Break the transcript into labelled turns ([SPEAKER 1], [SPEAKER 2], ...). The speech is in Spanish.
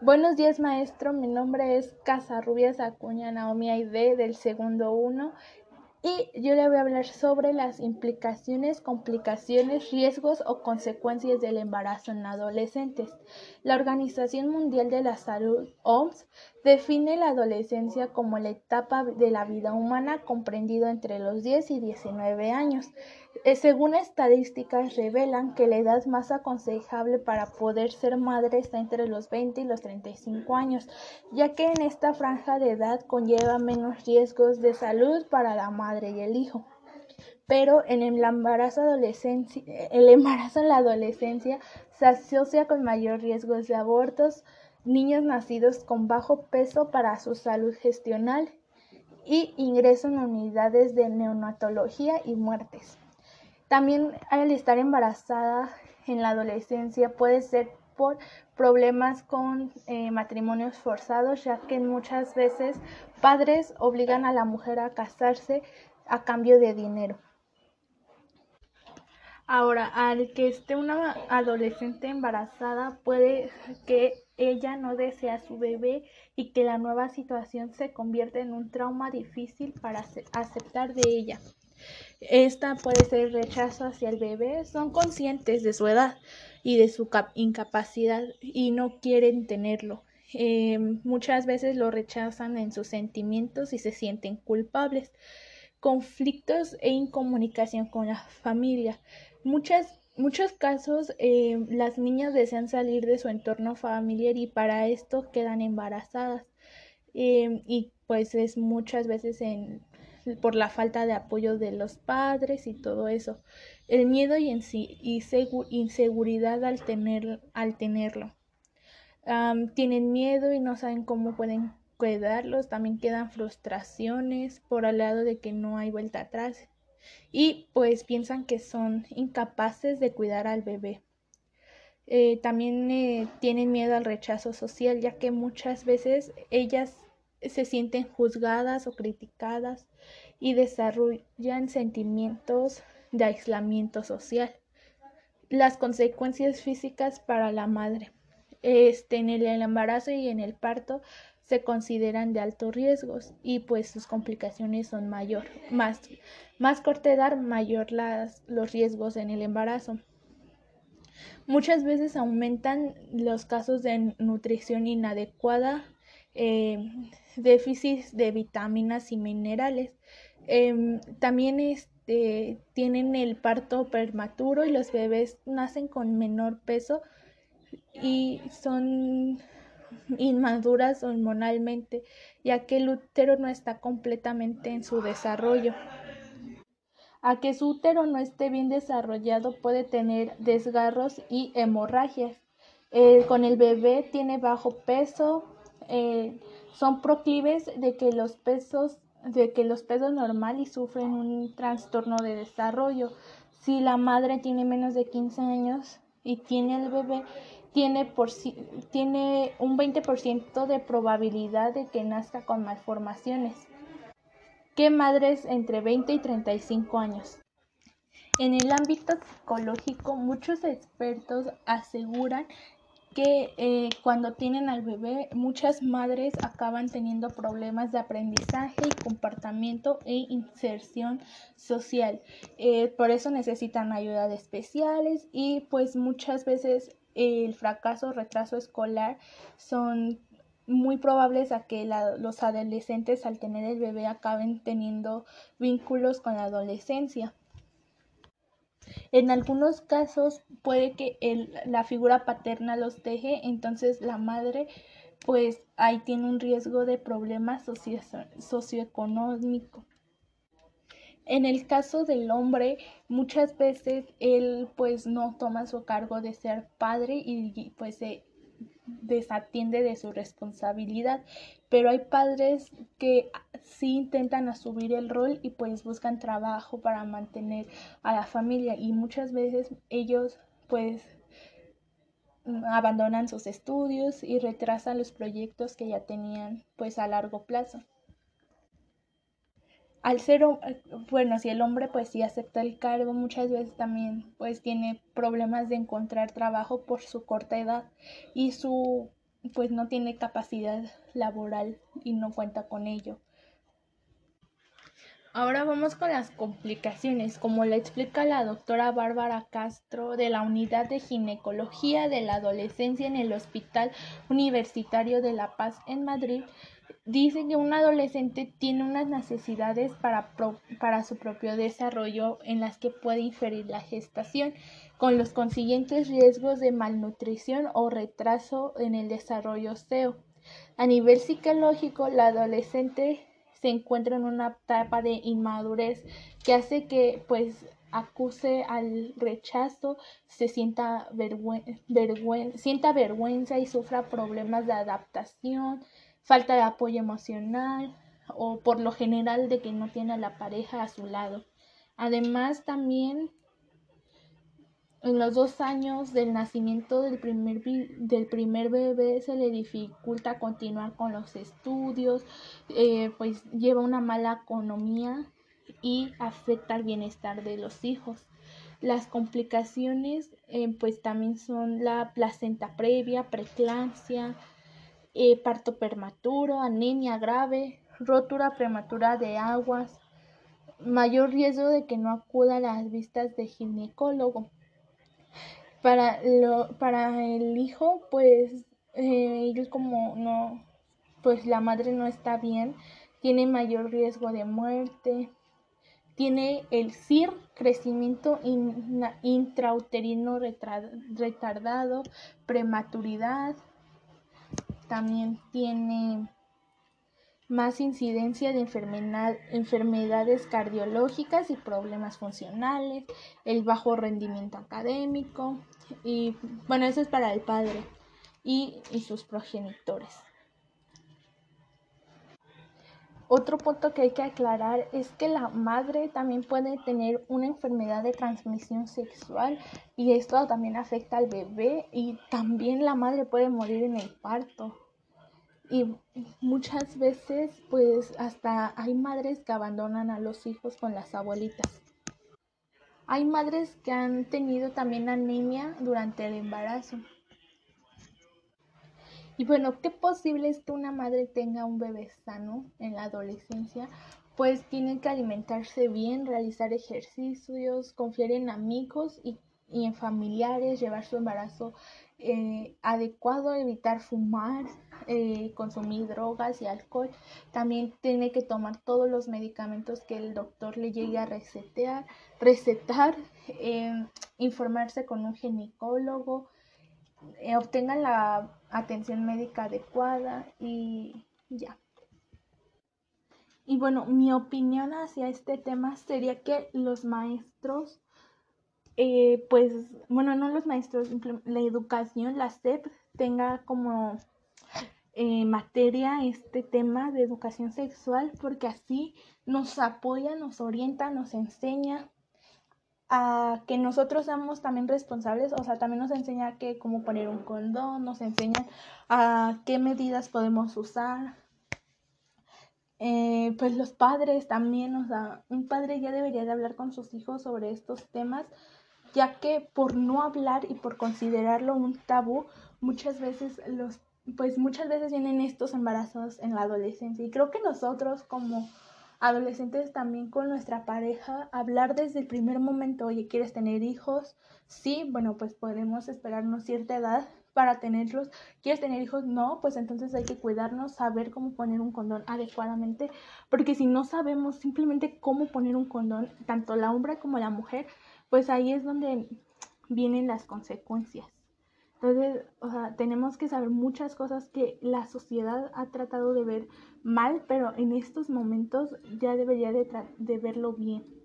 [SPEAKER 1] Buenos días, maestro. Mi nombre es Casarrubias Acuña Naomi Aide del segundo uno y yo le voy a hablar sobre las implicaciones, complicaciones, riesgos o consecuencias del embarazo en adolescentes. La Organización Mundial de la Salud, OMS, define la adolescencia como la etapa de la vida humana comprendido entre los 10 y 19 años. Eh, según estadísticas revelan que la edad más aconsejable para poder ser madre está entre los 20 y los 35 años, ya que en esta franja de edad conlleva menos riesgos de salud para la madre y el hijo. Pero en el embarazo, el embarazo en la adolescencia se asocia con mayor riesgos de abortos, niños nacidos con bajo peso para su salud gestional y ingreso en unidades de neonatología y muertes. También al estar embarazada en la adolescencia puede ser por problemas con eh, matrimonios forzados, ya que muchas veces padres obligan a la mujer a casarse a cambio de dinero. Ahora, al que esté una adolescente embarazada, puede que ella no desee a su bebé y que la nueva situación se convierta en un trauma difícil para aceptar de ella. Esta puede ser rechazo hacia el bebé. Son conscientes de su edad y de su incapacidad y no quieren tenerlo. Em, muchas veces lo rechazan en sus sentimientos y se sienten culpables. Conflictos e incomunicación con la familia. Muchas, muchos casos em, las niñas desean salir de su entorno familiar y para esto quedan embarazadas. Em, y pues es muchas veces en por la falta de apoyo de los padres y todo eso. El miedo y, en sí, y inseguridad al, tener, al tenerlo. tienen miedo y no saben cómo pueden cuidarlos. También quedan frustraciones por al lado de que no hay vuelta atrás. Y pues piensan que son incapaces de cuidar al bebé. Eh, también eh, tienen miedo al rechazo social, ya que muchas veces ellas se sienten juzgadas o criticadas y desarrollan sentimientos de aislamiento social. Las consecuencias físicas para la madre. Este, en el embarazo y en el parto se consideran de alto riesgo y pues sus complicaciones son mayor, más, más corta edad, mayor las, los riesgos en el embarazo. Muchas veces aumentan los casos de nutrición inadecuada, eh, déficits de vitaminas y minerales. Em, también este, tienen el parto prematuro y los bebés nacen con menor peso y son inmaduras hormonalmente, ya que el útero no está completamente en su desarrollo. A que su útero no esté bien desarrollado puede tener desgarros y hemorragias. Eh, con el bebé tiene bajo peso, eh, son proclives de que los pesos de que los pesos normal y sufren un trastorno de desarrollo. Si la madre tiene menos de 15 años y tiene el bebé, tiene, por, tiene un 20% de probabilidad de que nazca con malformaciones. ¿Qué madres entre 20 y 35 años? En el ámbito psicológico, muchos expertos aseguran que eh, cuando tienen al bebé muchas madres acaban teniendo problemas de aprendizaje y comportamiento e inserción social. Eh, por eso necesitan ayuda de especiales y pues muchas veces el fracaso retraso escolar son muy probables a que los adolescentes al tener el bebé acaben teniendo vínculos con la adolescencia. En algunos casos puede que la figura paterna los deje, entonces la madre pues ahí tiene un riesgo de problemas socioeconómico. En el caso del hombre, muchas veces él pues no toma su cargo de ser padre y pues se desatiende de su responsabilidad, pero hay padres que sí intentan asumir el rol y pues buscan trabajo para mantener a la familia. Y muchas veces ellos pues abandonan sus estudios y retrasan los proyectos que ya tenían pues a largo plazo al ser, bueno, si el hombre pues sí acepta el cargo, muchas veces también pues tiene problemas de encontrar trabajo por su corta edad y su pues no tiene capacidad laboral y no cuenta con ello. Ahora vamos con las complicaciones, como le explica la doctora Bárbara Castro de la Unidad de Ginecología de la Adolescencia en el Hospital Universitario de La Paz en Madrid. Dice que un adolescente tiene unas necesidades para, para su propio desarrollo en las que puede inferir la gestación, con los consiguientes riesgos de malnutrición o retraso en el desarrollo SEO. A nivel psicológico, la adolescente se encuentra en una etapa de inmadurez que hace que pues acuse al rechazo, se sienta, sienta vergüenza y sufra problemas de adaptación, falta de apoyo emocional o por lo general de que no tiene a la pareja a su lado. Además también en los dos años del nacimiento del primer, del primer bebé se le dificulta continuar con los estudios, eh, pues lleva una mala economía y afecta al bienestar de los hijos. Las complicaciones eh, pues también son la placenta previa, preeclampsia, eh, parto prematuro, anemia grave, rotura prematura de aguas, mayor riesgo de que no acuda a las vistas de ginecólogo para, lo, para el hijo, pues eh, ellos como no, pues la madre no está bien, tiene mayor riesgo de muerte, tiene el CIR, crecimiento intrauterino retardado, prematuridad, también tiene más incidencia de enfermedades cardiológicas y problemas funcionales, el bajo rendimiento académico y bueno, eso es para el padre y, y sus progenitores. Otro punto que hay que aclarar es que la madre también puede tener una enfermedad de transmisión sexual y esto también afecta al bebé y también la madre puede morir en el parto. Y muchas veces, pues hasta hay madres que abandonan a los hijos con las abuelitas. Hay madres que han tenido también anemia durante el embarazo. Y bueno, ¿qué posible es que una madre tenga un bebé sano en la adolescencia? Pues tienen que alimentarse bien, realizar ejercicios, confiar en amigos y, y en familiares, llevar su embarazo eh, adecuado, evitar fumar, eh, consumir drogas y alcohol. También tiene que tomar todos los medicamentos que el doctor le llegue a recetar, recetar eh, informarse con un ginecólogo, obtenga la atención médica adecuada y ya. Y bueno, mi opinión hacia este tema sería que los maestros eh, pues, bueno, no los maestros, la educación, la SEP, tenga como eh, materia este tema de educación sexual, porque así nos apoya, nos orienta, nos enseña a que nosotros seamos también responsables, o sea, también nos enseña que cómo poner un condón, nos enseña a qué medidas podemos usar. Eh, pues los padres también, o sea, un padre ya debería de hablar con sus hijos sobre estos temas ya que por no hablar y por considerarlo un tabú, muchas veces los pues muchas veces vienen estos embarazos en la adolescencia y creo que nosotros como adolescentes también con nuestra pareja hablar desde el primer momento, oye, ¿quieres tener hijos? Sí, bueno, pues podemos esperarnos cierta edad para tenerlos. ¿Quieres tener hijos? No, pues entonces hay que cuidarnos, saber cómo poner un condón adecuadamente, porque si no sabemos simplemente cómo poner un condón, tanto la hombre como la mujer, pues ahí es donde vienen las consecuencias. Entonces, o sea, tenemos que saber muchas cosas que la sociedad ha tratado de ver mal, pero en estos momentos ya debería de, de verlo bien.